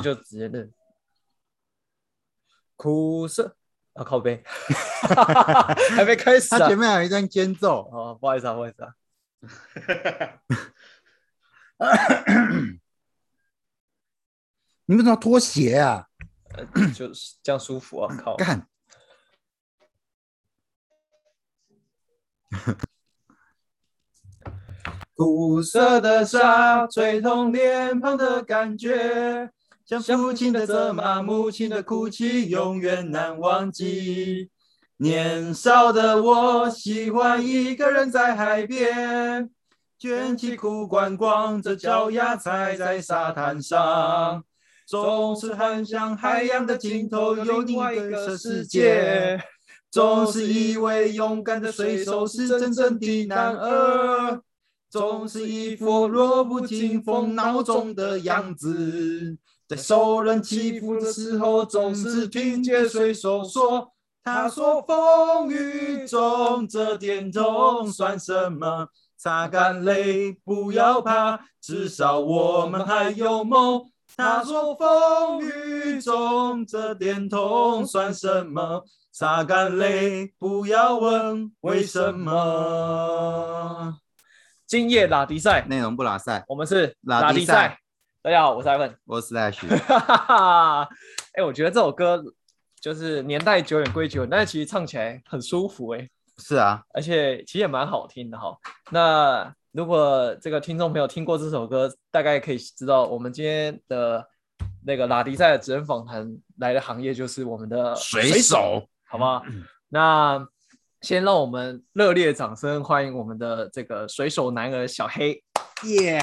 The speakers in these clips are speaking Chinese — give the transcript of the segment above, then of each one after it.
就直接认。苦涩啊，靠背，还没开始啊他前。面还有一段间奏，哦，不好意思啊，不好意思啊。你为什么要脱鞋啊？呃，就是这样舒服啊，靠。干，苦涩的沙吹痛脸庞的感觉，像父亲的责骂，母亲的哭泣，永远难忘记。年少的我喜欢一个人在海边，卷起裤管，光着脚丫踩在沙滩上，总是很想海洋的尽头有另外一个世界。总是以为勇敢的水手是真正的男儿，总是一副弱不禁风孬种的样子。在受人欺负的时候，总是听见水手说：“他说风雨中这点痛算什么？擦干泪，不要怕，至少我们还有梦。”他说风雨中这点痛算什么？擦干泪，不要问为什么。今夜拉迪赛，内容不拉赛，我们是拉迪赛。大家好，我是 Ivan。我是 Slash，哈哈哈，哎，我觉得这首歌就是年代久远归久远，但是其实唱起来很舒服哎、是啊，而且其实也蛮好听的哈。那如果这个听众朋友听过这首歌，大概可以知道我们今天的那个拉迪赛的职人访谈来的行业就是我们的水手，好不好？那先让我们热烈掌声欢迎我们的这个水手男儿小黑，耶！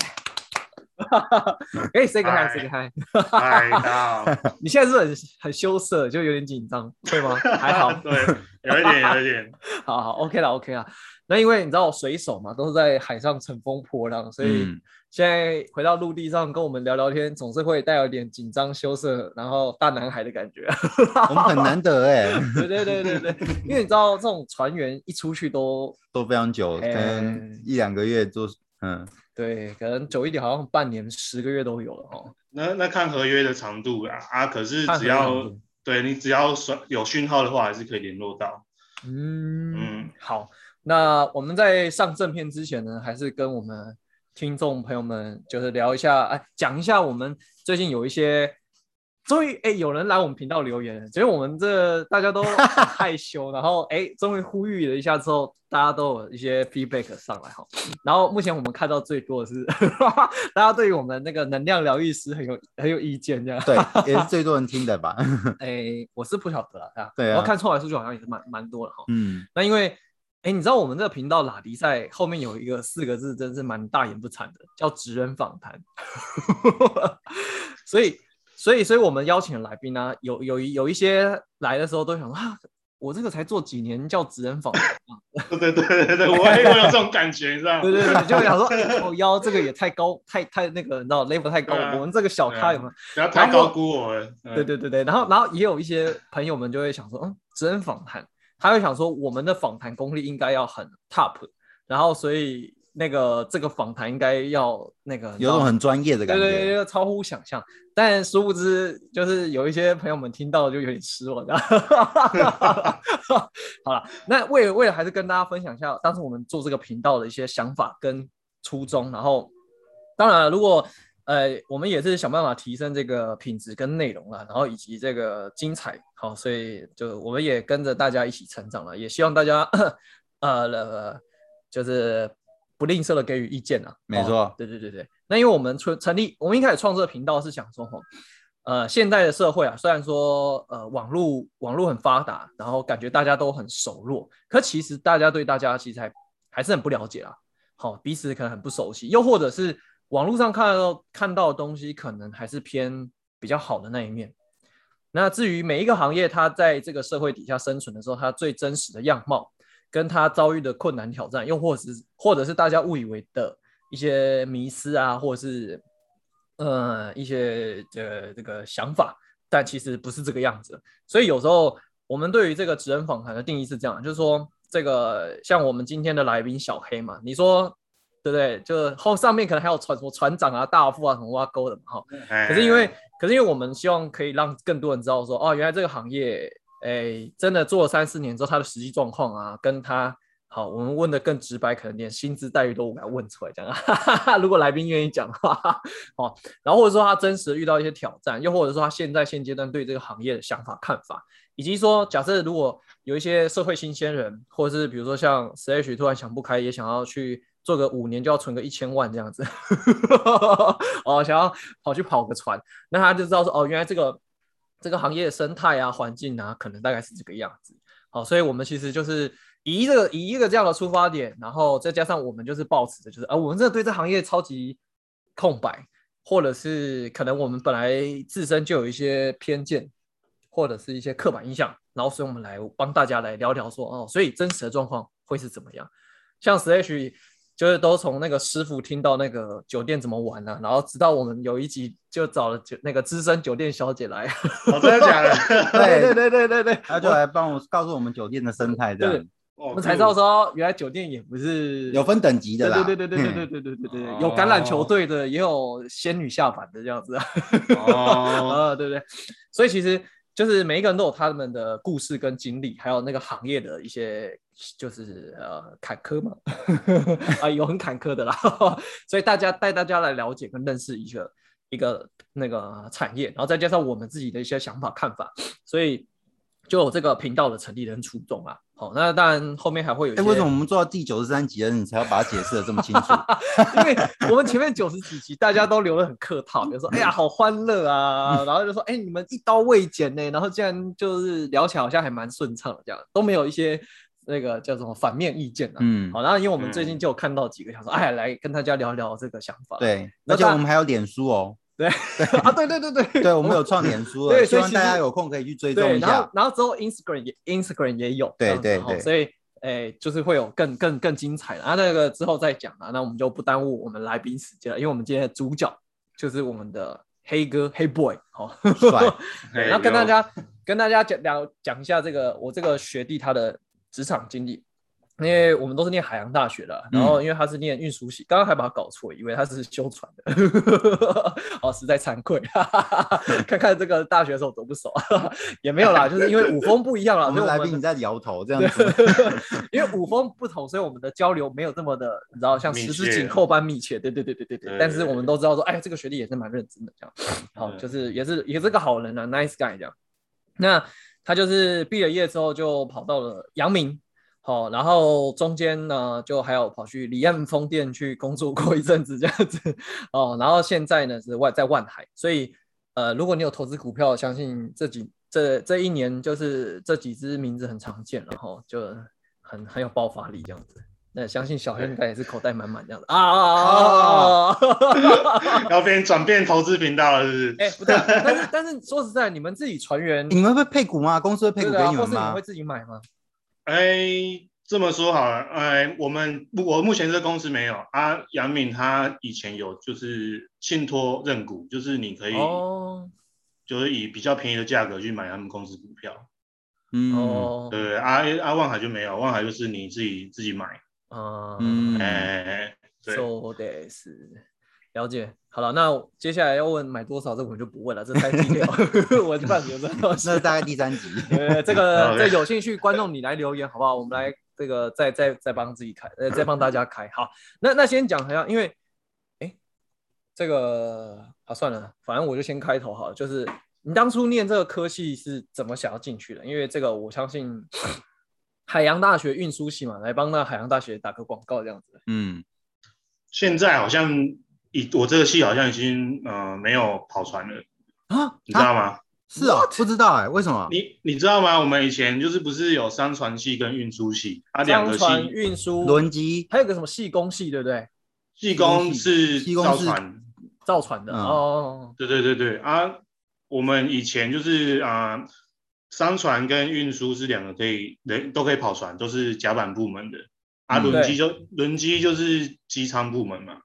可 以 say 个 hi，say 个 hi。嗨，大家好。你现在是是很很羞涩，就有点紧张，会吗？还好，对，有一点，有一点。好好，OK 了，OK 了。那因为你知道水手嘛，都是在海上乘风破浪，所以嗯现在回到陆地上跟我们聊聊天，总是会带有点紧张、羞涩，然后大男孩的感觉。我们很难得哎，对对对对对，因为你知道这种船员一出去都都非常久，可哎能一两个月做，嗯，对，可能久一点，好像半年、十个月都有了哦。那那看合约的长度啦，啊，可是只要对你只要说有讯号的话，还是可以联络到。嗯嗯好，那我们在上正片之前呢，还是跟我们听众朋友们就是聊一下，哎，讲一下我们最近有一些，终于哎有人来我们频道留言了，觉得我们这大家都 很害羞，然后哎终于呼吁了一下之后，大家都有一些 feedback 上来哈。然后目前我们看到最多的是，大家对于我们那个能量疗愈师很有很有意见这样。对，也是最多人听的吧，哎，我是不晓得啦，啊对啊我看出来数据好像也是蛮蛮多的哈。嗯，那因为，哎，你知道我们这个频道拉迪赛后面有一个四个字，真是蛮大言不惭的，叫职人访谈。所以，所以，所以我们邀请的来宾呢、有有一有一些来的时候都想说啊，我这个才做几年叫职人访谈啊，对对对对对，我也有这种感觉，你知道吗？对对对，就想说，哎 我腰这个也太高，太太那个，你知道 level 太高，对啊我们这个小咖有没有？不要太高估我对对对对，然后然后也有一些朋友们就会想说，嗯，职人访谈，他会想说我们的访谈功力应该要很 top，然后所以那个这个访谈应该要那个有种很专业的感对对对，觉，对超乎想象，但殊不知就是有一些朋友们听到就有点失望。好了，那为了为了还是跟大家分享一下当时我们做这个频道的一些想法跟初衷，然后当然了，如果呃我们也是想办法提升这个品质跟内容啦，然后以及这个精彩，好，所以就我们也跟着大家一起成长了，也希望大家 呃呃就是不吝啬的给予意见啊。没错哦对对对对。那因为我们成成立，我们一开始创这个频道是想说，吼，呃，现在的社会啊，虽然说呃网络网络很发达，然后感觉大家都很熟络，可其实大家对大家其实还还是很不了解啦。好，彼此可能很不熟悉，又或者是网络上看到看到的东西，可能还是偏比较好的那一面。那至于每一个行业，它在这个社会底下生存的时候，它最真实的样貌，跟他遭遇的困难挑战，又或者是或者是大家误以为的一些迷失啊，或者是呃一些呃这个想法，但其实不是这个样子。所以有时候我们对于这个职人访谈的定义是这样，就是说这个像我们今天的来宾小黑嘛，你说对不对？就后上面可能还有船什么船长啊、大副啊什么挖沟的嘛哈。哎可是因为可是因为我们希望可以让更多人知道说，哦，原来这个行业，哎，真的做了三四年之后，他的实际状况啊，跟他好，我们问的更直白，可能连薪资待遇都给他问出来，这样。如果来宾愿意讲的话，哦，然后或者说他真实遇到一些挑战，又或者说他现在现阶段对这个行业的想法看法，以及说假设如果有一些社会新鲜人，或者是比如说像 Slash 突然想不开，也想要去。做个五年就要存个一千万这样子，哦，想要跑去跑个船，那他就知道说，哦，原来这个这个行业生态啊、环境啊，可能大概是这个样子。好，所以我们其实就是以一个以一个这样的出发点，然后再加上我们就是抱持的，就是啊，我们真的对这行业超级空白，或者是可能我们本来自身就有一些偏见，或者是一些刻板印象，然后所以我们来帮大家来聊聊说，哦，所以真实的状况会是怎么样？像十 H。就是都从那个师傅听到那个酒店怎么玩呢？然后直到我们有一集就找了酒那个资深酒店小姐来，真的假的？对对对对对对，他就来帮我告诉我们酒店的生态，这样我们才知道说原来酒店也不是 有分等级的啦。对对对对对对对对对对，有橄榄球队的，也有仙女下凡的这样子啊。哦，对不对？所以其实。就是每一个人都有他们的故事跟经历，还有那个行业的一些就是呃坎坷嘛，啊有很坎坷的啦，所以大家带大家来了解跟认识一个一个那个产业，然后再加上我们自己的一些想法看法，所以。就有这个频道的成立人初衷啊，好，那当然后面还会有。哎，为什么我们做到第九十三集了，你才要把它解释的这么清楚？因为我们前面九十几集大家都留的很客套，比如说哎呀好欢乐啊，然后就说哎你们一刀未剪呢，然后竟然就是聊起来好像还蛮顺畅的，这样都没有一些那个叫什么反面意见啊。嗯，好，然后因为我们最近就有看到几个想说，哎来跟大家聊聊这个想法。对，而且我们还有脸书哦。对啊，对对对对，对我们有创脸书，对，希望大家有空可以去追踪一下。然后，然后之后 Instagram 也 Instagram 也有，对对对，所以诶，就是会有更更更精彩的。啊，那个之后再讲啊，那我们就不耽误我们来宾时间了，因为我们今天的主角就是我们的黑哥黑 boy，好帅。然后跟大家跟大家讲聊讲一下这个我这个学弟他的职场经历。因为我们都是念海洋大学的，然后因为他是念运输系，刚刚还把他搞错，以为他是修船的，哦，实在惭愧，看看这个大学的时候熟不熟，也没有啦，就是因为五峰不一样了。我们来宾你在摇头这样子，因为五峰不同，所以我们的交流没有这么的，你知道，像十指紧扣般密切。对对对对对对。但是我们都知道说，哎，这个学弟也是蛮认真的，这样，好，就是也是也是个好人啊，nice guy 这样。那他就是毕了业之后就跑到了阳明。好，然后中间呢，就还有跑去离岸风电去工作过一阵子这样子，哦，然后现在呢是外在万海，所以呃，如果你有投资股票，相信这几这这一年就是这几只名字很常见，然后就很很有爆发力这样子。那相信小黑应该也是口袋满满这样子啊啊啊！要变转变投资频道了，是不是？哎，不对，但是但是说实在，你们自己船员，你们会配股吗？公司会配股给你们吗？会自己买吗？哎，这么说好了，哎，我们我目前这公司没有啊。杨敏他以前有，就是信托认股，就是你可以，就是以比较便宜的价格去买他们公司股票。嗯，哦对，阿阿万海就没有，万海就是你自己自己买。嗯，哎，说的是。了解，好了，那接下来要问买多少，这我们就不问了，这太低调，我就半觉得那大概第三集。呃，这个 这有兴趣观众你来留言好不好？我们来这个再再再帮自己开，呃，再帮大家开。好，那那先讲好像因为，哎，这个啊算了，反正我就先开头好了。就是你当初念这个科系是怎么想要进去的？因为这个我相信海洋大学运输系嘛，来帮那海洋大学打个广告这样子。嗯，现在好像。以我这个系好像已经呃没有跑船了啊，你知道吗？是啊，不知道哎，为什么？你你知道吗？我们以前就是不是有商船系跟运输系啊，两个系运输轮机，还有个什么系工系，对不对？系工是造船造船的哦，对对对对啊，我们以前就是啊，商船跟运输是两个可以人都可以跑船，都是甲板部门的啊，轮机就轮机就是机舱部门嘛。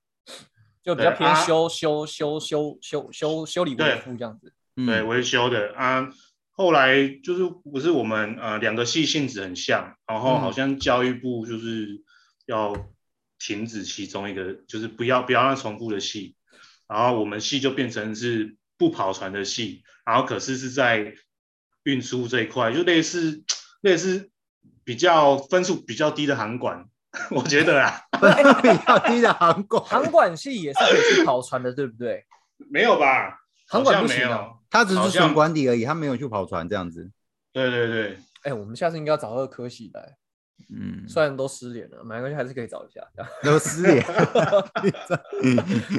就比较偏修修修修修修修理维护这样子，对维修的啊。后来就是不是我们呃两个系性质很像，然后好像教育部就是要停止其中一个，就是不要不要让重复的系，然后我们系就变成是不跑船的系，然后可是是在运输这一块，就类似 类似比较分数比较低的航管，我觉得啊，比较低的航管，航管系也是可以去跑船的，对不对？没有吧？航管不行啊。有。他只是纯管理而已，他没有去跑船这样子。对对对，哎，我们下次应该要找二科系来，嗯，虽然都失联了，没关系，还是可以找一下。都失联。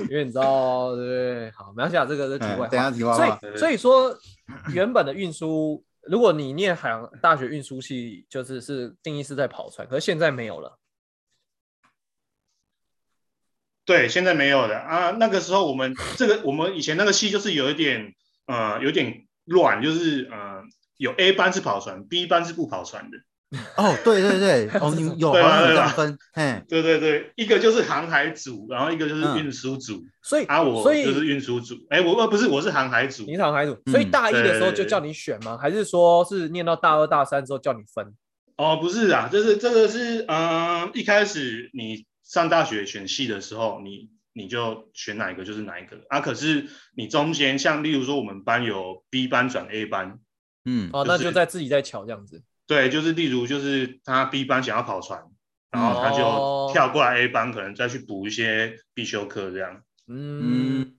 因为你知道，对不对？好，没关系啊，这个是题外嗯等。下题外话，所以，所以说，原本的运输，如果你念海洋大学运输系，就是是定义是在跑船，可是现在没有了。对，现在没有了啊。那个时候我们这个我们以前那个系就是有一点呃有点乱，就是呃有 A 班是跑船，B 班是不跑船的。哦，对对对，哦，你们有好对啊像有这对啊样分，嘿，对对对，一个就是航海组，然后一个就是嗯运输组。所以，啊，我所以就是运输组。哎，我呃不是，我是航海组你。是航海组，所以嗯大一的时候就叫你选吗？还是说是念到大二、大三之后叫你分？哦，不是啊，就是这个是嗯、呃一开始你上大学选系的时候，你你就选哪一个就是哪一个啊。可是你中间像例如说我们班有 B 班转 A 班，嗯，哦，就是那就在自己在瞧这样子。对，就是例如就是他 B 班想要跑船，然后他哦就跳过来 A 班，可能再去补一些必修课这样。嗯，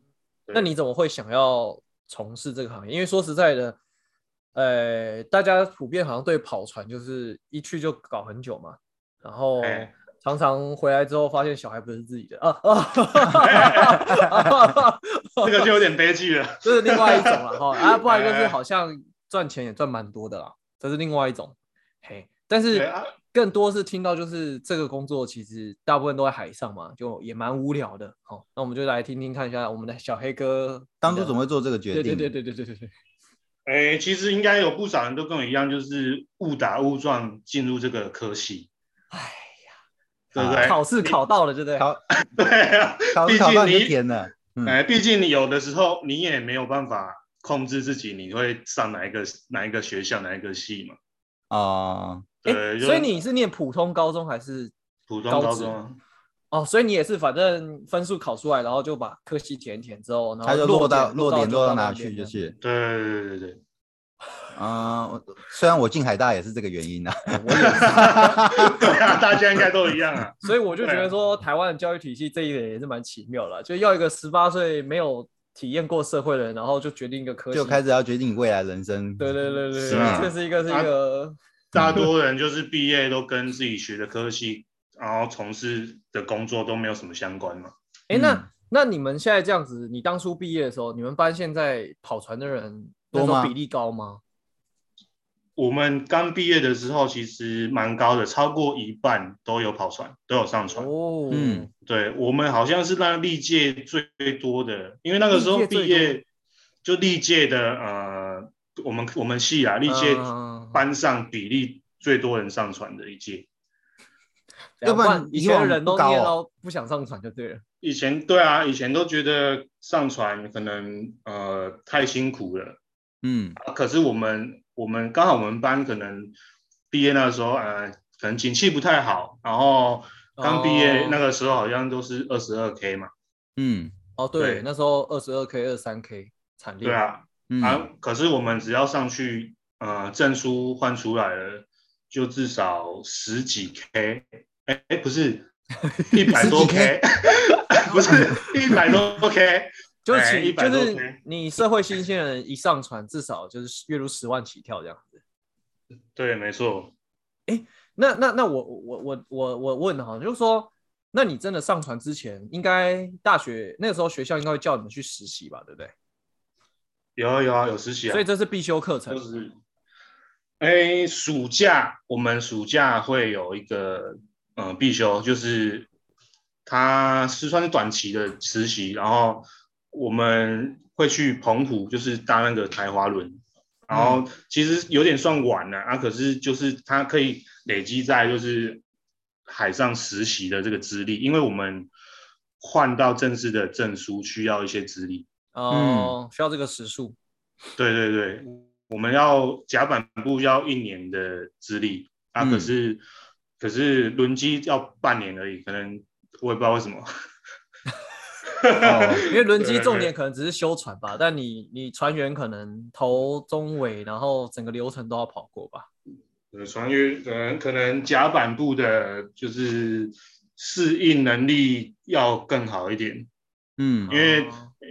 那你怎么会想要从事这个行业？因为说实在的，呃，大家普遍好像对跑船就是一去就搞很久嘛，然后哎常常回来之后发现小孩不是自己的。啊啊 这个就有点悲剧了。这是另外一种了哈啊不然就是好像赚钱也赚蛮多的啦这是另外一种嘿。但是更多是听到就是这个工作其实大部分都在海上嘛就也蛮无聊的好那我们就来听听看一下我们的小黑哥当初怎么会做这个决定？对对对对对对哎其实应该有不少人都跟我一样就是误打误撞进入这个科系。哎对不对？考试考到了，对不对？考 对啊，考毕考到你就竟你填了，嗯哎，毕竟你有的时候你也没有办法控制自己，你会上哪一个哪一个学校哪一个系嘛？哦，哎对，所以你是念普通高中还是普通高中啊，哦？所以你也是反正分数考出来，然后就把科系填一填之后，然后就落到落点落到哪去就是，对对对对对，嗯，我虽然我进海大也是这个原因啊，我也是。对啊，大家应该都一样啊。所以我就觉得说，台湾的教育体系这一点也是蛮奇妙的啦，就要一个十八岁没有体验过社会的人，然后就决定一个科系，就开始要决定你未来人生。对对对对是啊，这是一个是一个，大多人就是毕业都跟自己学的科系，然后从事的工作都没有什么相关嘛。哎，那嗯那你们现在这样子，你当初毕业的时候，你们班现在跑船的人那多吗比例高吗？我们刚毕业的时候其实蛮高的，超过一半都有跑船，都有上船。哦，嗯对我们好像是那历届最多的，因为那个时候毕业就历届的呃，我们我们系啊，历届嗯班上比例最多人上船的一届。要不然以前的人都念到不想上船就对了。以前对啊，以前都觉得上船可能呃太辛苦了，嗯，啊可是我们我们刚好我们班可能毕业那个时候呃可能景气不太好，然后刚毕业哦。那个时候好像都是二十二 K 嘛，嗯。哦，对，对。那时候二十二 K、二三 K 惨烈。对啊，嗯，啊，可是我们只要上去，呃，证书换出来了，就至少十几 K，哎哎，不是 一百多 K，不是一百多 K，就是哎起，100多就是你社会新鲜人一上船，至少就是月入十万起跳这样子。对，没错，哎那那那我我我我我问哈，就是说，那你真的上船之前，应该大学那个时候学校应该会叫你们去实习吧，对不对？有啊有啊有实习啊，所以这是必修课程就。是，哎，暑假我们暑假会有一个呃必修，就是它是算是短期的实习，然后我们会去澎湖，就是搭那个台华轮，然后其实有点算晚了啊，可是就是它可以累积在就是海上实习的这个资历，因为我们换到正式的证书需要一些资历。哦，需要这个时数。对对对，我们要甲板部要一年的资历啊，嗯可是、可是轮机要半年而已，可能我也不知道为什么。因为轮机重点可能只是修船吧，但你你船员可能头中尾，然后整个流程都要跑过吧。呃，船员可能可能甲板部的就是适应能力要更好一点。嗯，因为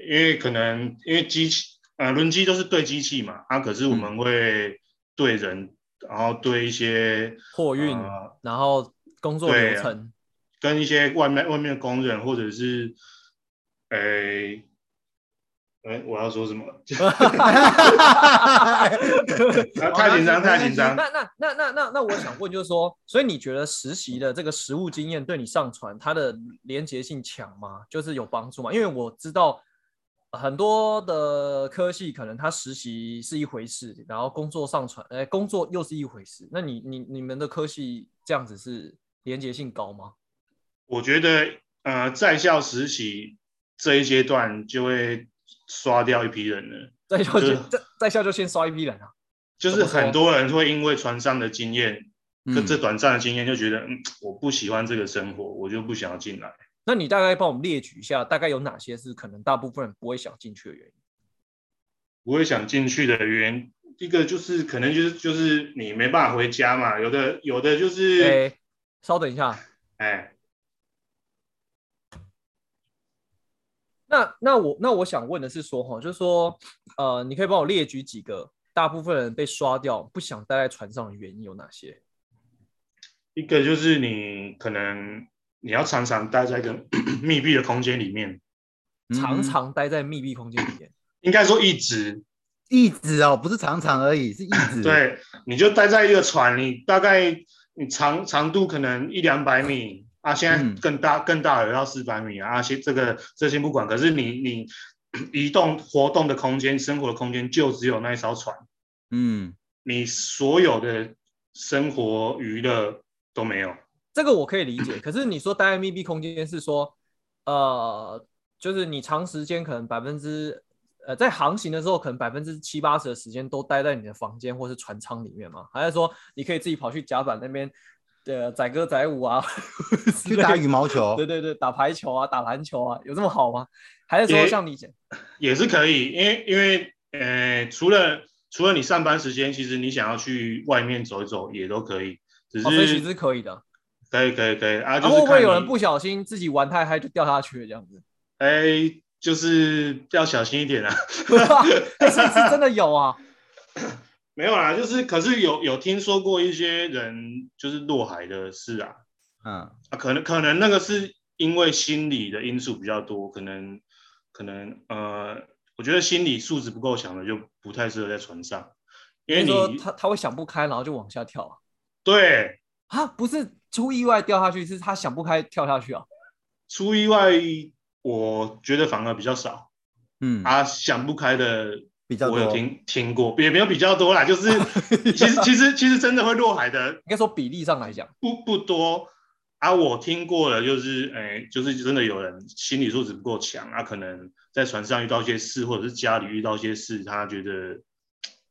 因为可能因为机器呃轮机都是对机器嘛，啊，可是我们会对人，然后对一些货运，然后工作流程。跟一些外面外面的工人，或者是，诶，哎，我要说什么？太紧张，太紧张。那那那那那那，我想问，就是说，所以你觉得实习的这个实务经验对你上传它的连结性强吗？就是有帮助吗？因为我知道很多的科系可能他实习是一回事，然后工作上传，哎，工作又是一回事。那你你你们的科系这样子是连结性高吗？我觉得，呃，在校实习这一阶段就会刷掉一批人了。在校就在在校就先刷一批人啊。就是很多人会因为船上的经验，跟这短暂的经验，就觉得，嗯，我不喜欢这个生活，我就不想要进来。那你大概帮我们列举一下，大概有哪些是可能大部分人不会想进去的原因？不会想进去的原因，一个就是可能就是就是你没办法回家嘛。有的有的就是，哎，稍等一下，哎。那那我那我想问的是说哈，就是说，呃，你可以帮我列举几个大部分人被刷掉不想待在船上的原因有哪些？一个就是你可能你要常常待在一个 密闭的空间里面，常常待在密闭空间里面，应该说一直一直哦，不是常常而已，是一直。对，你就待在一个船，你大概你长长度可能一两百米。啊，现在更大更大的要四百米啊！先这个这些不管，可是你你移动活动的空间、生活的空间就只有那一艘船，嗯，你所有的生活娱乐都没有。这个我可以理解，可是你说待在密闭空间是说，呃，就是你长时间可能百分之呃在航行的时候，可能百分之七八十的时间都待在你的房间或是船舱里面吗？还是说你可以自己跑去甲板那边？对，载歌载舞啊，去打羽毛球，对 对对，打排球啊，打篮球啊，有这么好吗？还是说像你讲，也是可以，因为因为呃，除了除了你上班时间，其实你想要去外面走一走也都可以，只是随时是可以的，可以可以可以啊，会不会有人不小心自己玩太嗨就掉下去了这样子？哎，就是要小心一点啊，是是真的有啊。没有啦，就是可是有有听说过一些人就是落海的事啊，嗯。啊，可能可能那个是因为心理的因素比较多，可能可能呃，我觉得心理素质不够强的就不太适合在船上，因为你他他会想不开，然后就往下跳啊，对。啊，不是出意外掉下去，是他想不开跳下去啊，出意外我觉得反而比较少，嗯，啊想不开的。我有听听过，也没有比较多啦，就是 其实其实其实真的会落海的，应该说比例上来讲不不多啊。我听过了，就是哎，就是真的有人心理素质不够强啊，可能在船上遇到一些事，或者是家里遇到一些事，他觉得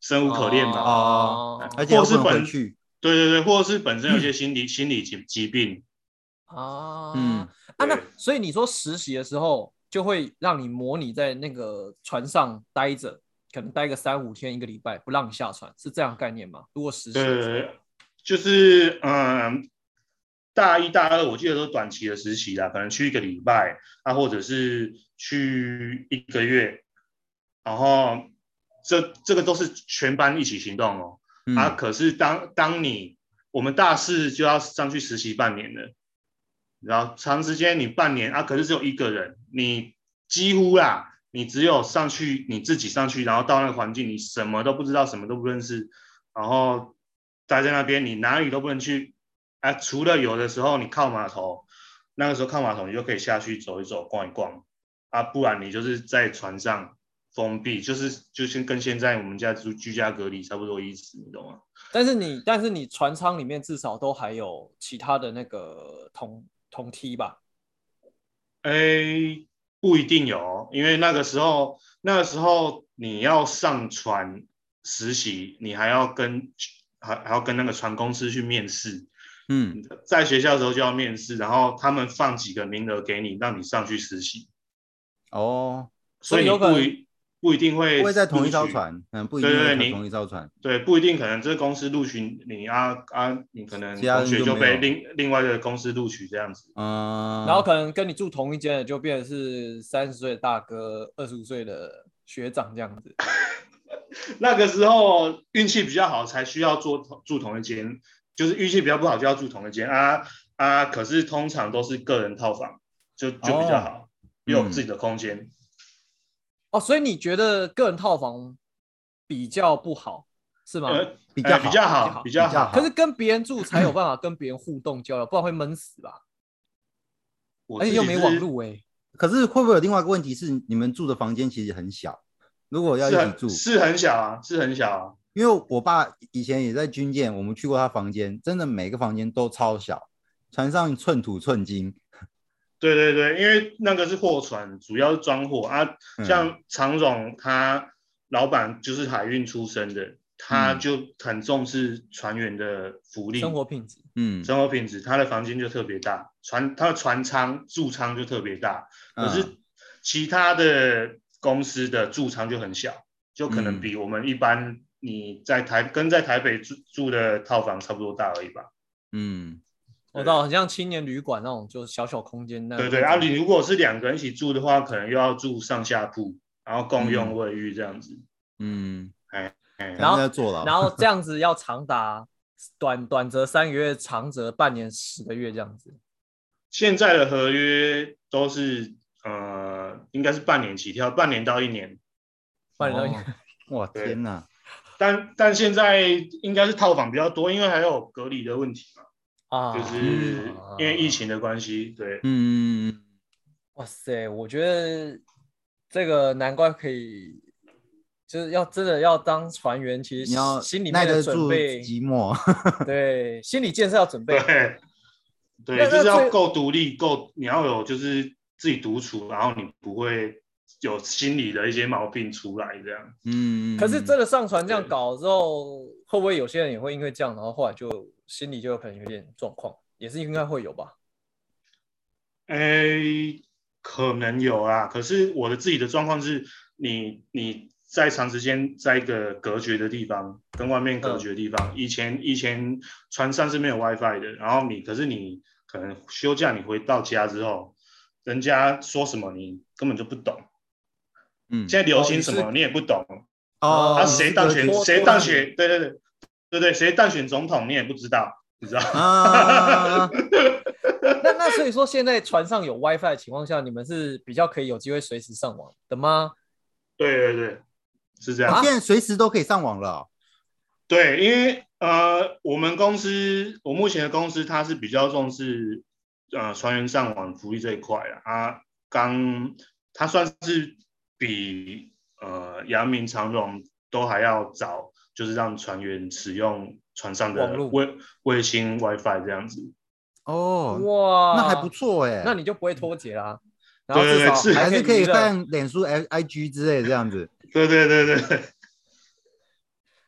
生无可恋吧，啊，或是本对对对，或者是本身有些心理心理疾疾病啊，嗯啊，那所以你说实习的时候就会让你模拟在那个船上待着。可能待个三五天一个礼拜不让你下船，是这样概念吗？如果实习，对，就是嗯，大一、大二我记得都是短期的实习啦，可能去一个礼拜，啊，或者是去一个月，然后这这个都是全班一起行动哦。啊，可是当当你我们大四就要上去实习半年了，然后长时间你半年啊，可是只有一个人，你几乎啦。你只有上去，你自己上去，然后到那个环境，你什么都不知道，什么都不认识，然后待在那边，你哪里都不能去，啊，除了有的时候你靠码头，那个时候靠码头，你就可以下去走一走，逛一逛，啊，不然你就是在船上封闭，就是就是跟现在我们家住居家隔离差不多意思，你懂吗？但是你但是你船舱里面至少都还有其他的那个同同梯吧？哎。不一定有，因为那个时候，那个时候你要上船实习，你还要跟还还要跟那个船公司去面试。嗯，在学校的时候就要面试，然后他们放几个名额给你，让你上去实习。哦，所以你有可能不一定会不会在同一艘，船，嗯，不一定在对对对同一艘船。对，不一定可能这个公司录取你啊啊，你可能同学就被就另另外的公司录取这样子。嗯，然后可能跟你住同一间的就变成是三十岁的大哥，二十五岁的学长这样子。那个时候运气比较好，才需要住住同一间，就是运气比较不好就要住同一间啊啊。可是通常都是个人套房，就就比较好，又有自己的空间。哦，所以你觉得个人套房比较不好是吗？呃，比较呃比较好好，比较好。可是跟别人住才有办法跟别人互动交流，不然会闷死吧？我而且又没网自己是路哎、可是会不会有另外一个问题是，你们住的房间其实很小？如果要一起住，是很小啊，是很小啊。因为我爸以前也在军舰，我们去过他房间，真的每个房间都超小，船上寸土寸金。对对对，因为那个是货船，主要是装货啊。嗯像常总他老板就是海运出身的，他嗯就很重视船员的福利、生活品质。嗯，生活品质。他的房间就特别大，船他的船舱住舱就特别大，可是嗯其他的公司的住舱就很小，就可能嗯比我们一般你在台跟在台北住住的套房差不多大而已吧。嗯我知道，很像青年旅馆那种，就是小小空间那。对对，啊，你如果是两个人一起住的话，可能又要住上下铺，然后共用嗯卫浴这样子。嗯，哎，然后然后 这样子要长达短短则三个月，长则半年、十个月这样子。现在的合约都是呃，应该是半年起跳，半年到一年。半年到一年哇 天哪，但但现在应该是套房比较多，因为还有隔离的问题嘛，啊，就是嗯因为疫情的关系。对，嗯，哇塞，我觉得这个难怪可以，就是要真的要当船员，其实你要心里面的准备，寂寞，对，心理建设要准备。对，对，就是要够独立，够你要有就是自己独处，然后你不会有心理的一些毛病出来这样。嗯，可是真的上船这样搞之后，会不会有些人也会因为这样，然后后来就心里就有可能有点状况，也是应该会有吧？诶，可能有啊，可是我的自己的状况是，你你在长时间在一个隔绝的地方，跟外面隔绝的地方，以前以前船上是没有 WiFi 的，然后你可是你可能休假你回到家之后，人家说什么你根本就不懂，嗯，现在流行什么你也不懂，哦，啊谁当选脱谁当选，对对对对对，谁当选总统你也不知道，你知道。啊，那那所以说，现在船上有 WiFi 的情况下，你们是比较可以有机会随时上网的吗？对对对，是这样。现在随时都可以上网了哦，对，因为呃，我们公司，我目前的公司，它是比较重视呃船员上网福利这一块啊。它刚，它算是比呃阳明长荣都还要早，就是让船员使用船上的网络卫卫星 WiFi 这样子。哦，哇，那还不。错哎，那你就不会脱节啦。然后至少对对对还是可以娱乐看脸书、I I G 之类的这样子，对对对对对，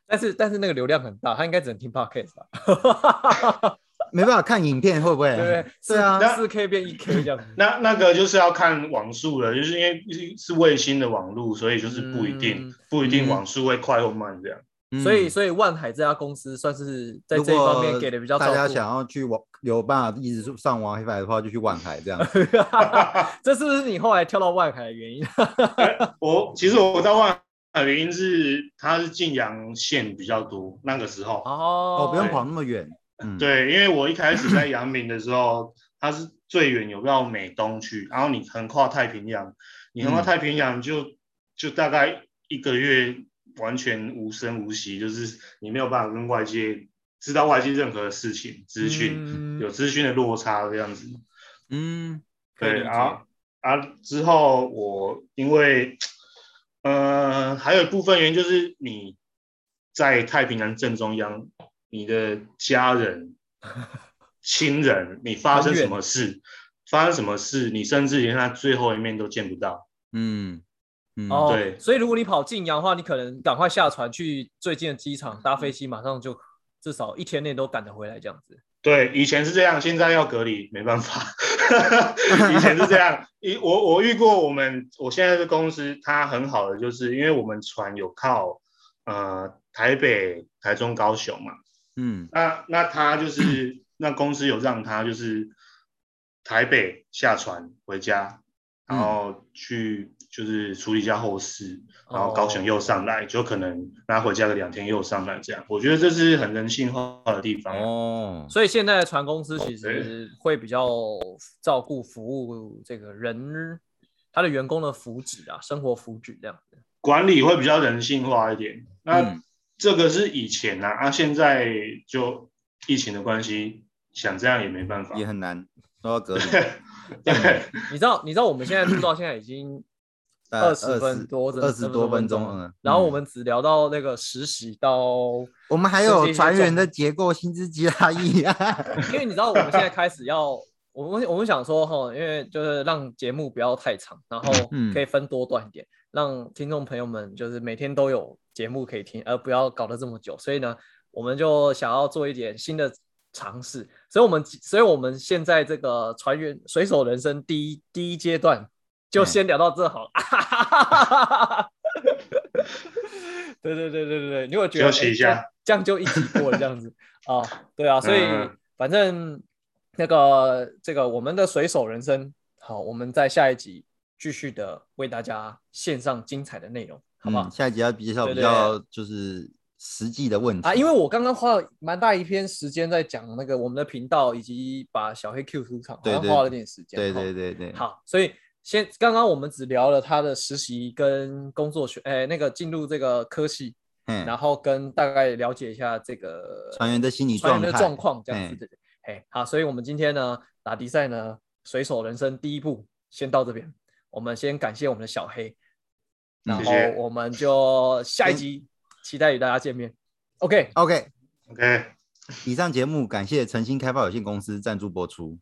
但是但是那个流量很大，他应该只能听 podcast 吧？没办法看影片会不会？对对？对啊那四 K 变一 K 这样子。那那个就是要看网速了，就是因为是卫星的网路，所以就是不一定、嗯不一定嗯网速会快或慢这样。嗯所以所以万海这家公司算是在如这一方面果给的比较。大家想要去网有办法一直上网 WiFi 的话，就去万海这样。这是不是你后来跳到万海的原因？我其实我到万海的原因是它是晋阳线比较多，那个时候，哦哦，不用跑那么远。嗯，，对，因为我一开始在阳明的时候，它是最远有到美东去，然后你横跨太平洋，你横跨嗯太平洋就、就大概一个月完全无声无息，就是你没有办法跟外界知道外界任何事情资讯，嗯有资讯的落差这样子。嗯，对，啊啊，之后我因为呃，还有一部分原因就是你在太平洋正中央，你的家人、亲人，你发生什么事，发生什么事，你甚至连他最后一面都见不到。嗯嗯，哦，对所以如果你跑晋阳的话，你可能赶快下船去最近的机场搭飞机，马上就至少一天内都赶得回来这样子。对，以前是这样，现在要隔离，没办法。以前是这样，一我我遇过我们我现在的公司，它很好的，就是因为我们船有靠呃台北、台中、高雄嘛，嗯，那那他就是那公司有让他就是台北下船回家，然后去就是处理一下后事，然后高雄又上来，就可能拿回家个两天又上来这样。我觉得这是很人性化的地方哦。所以现在的船公司其实会比较照顾服务这个人他的员工的福祉啊，生活福祉这样子。管理会比较人性化一点。那这个是以前啊，啊，现在就疫情的关系，想这样也没办法，也很难。都要隔离。对，你知道，你知道我们现在录到现在已经 二十分多，二十多分钟了。然后我们只聊到那个实习到，我们还有船员的结构、薪资、吉拉意啊。因为你知道，我们现在开始要，我们我们想说哈，因为就是让节目不要太长，然后可以分多段一点，让听众朋友们就是每天都有节目可以听，而不要搞得这么久。所以呢，我们就想要做一点新的。尝试，所以我们，所以我们现在这个船员水手人生第一第一阶段就先聊到这好了。对对对对对对，你会觉得休息一下，这样就一起过了这样子啊？对啊，所以反正那个这个我们的水手人生，好，我们在下一集继续的为大家献上精彩的内容，好不好？下一集要比较比较就是。实际的问题啊，因为我刚刚花了蛮大一篇时间在讲那个我们的频道，以及把小黑 Q 出场，好像花了点时间。对对对对。好，所以先刚刚我们只聊了他的实习跟工作学，哎，那个进入这个科系，嗯，然后跟大概了解一下这个船员的心理状的状况这样子。哎，好，所以我们今天呢打比赛呢，水手人生第一步先到这边，我们先感谢我们的小黑，然后我们就下一集。期待与大家见面。OK OK OK。以上节目感谢诚心开发有限公司赞助播出。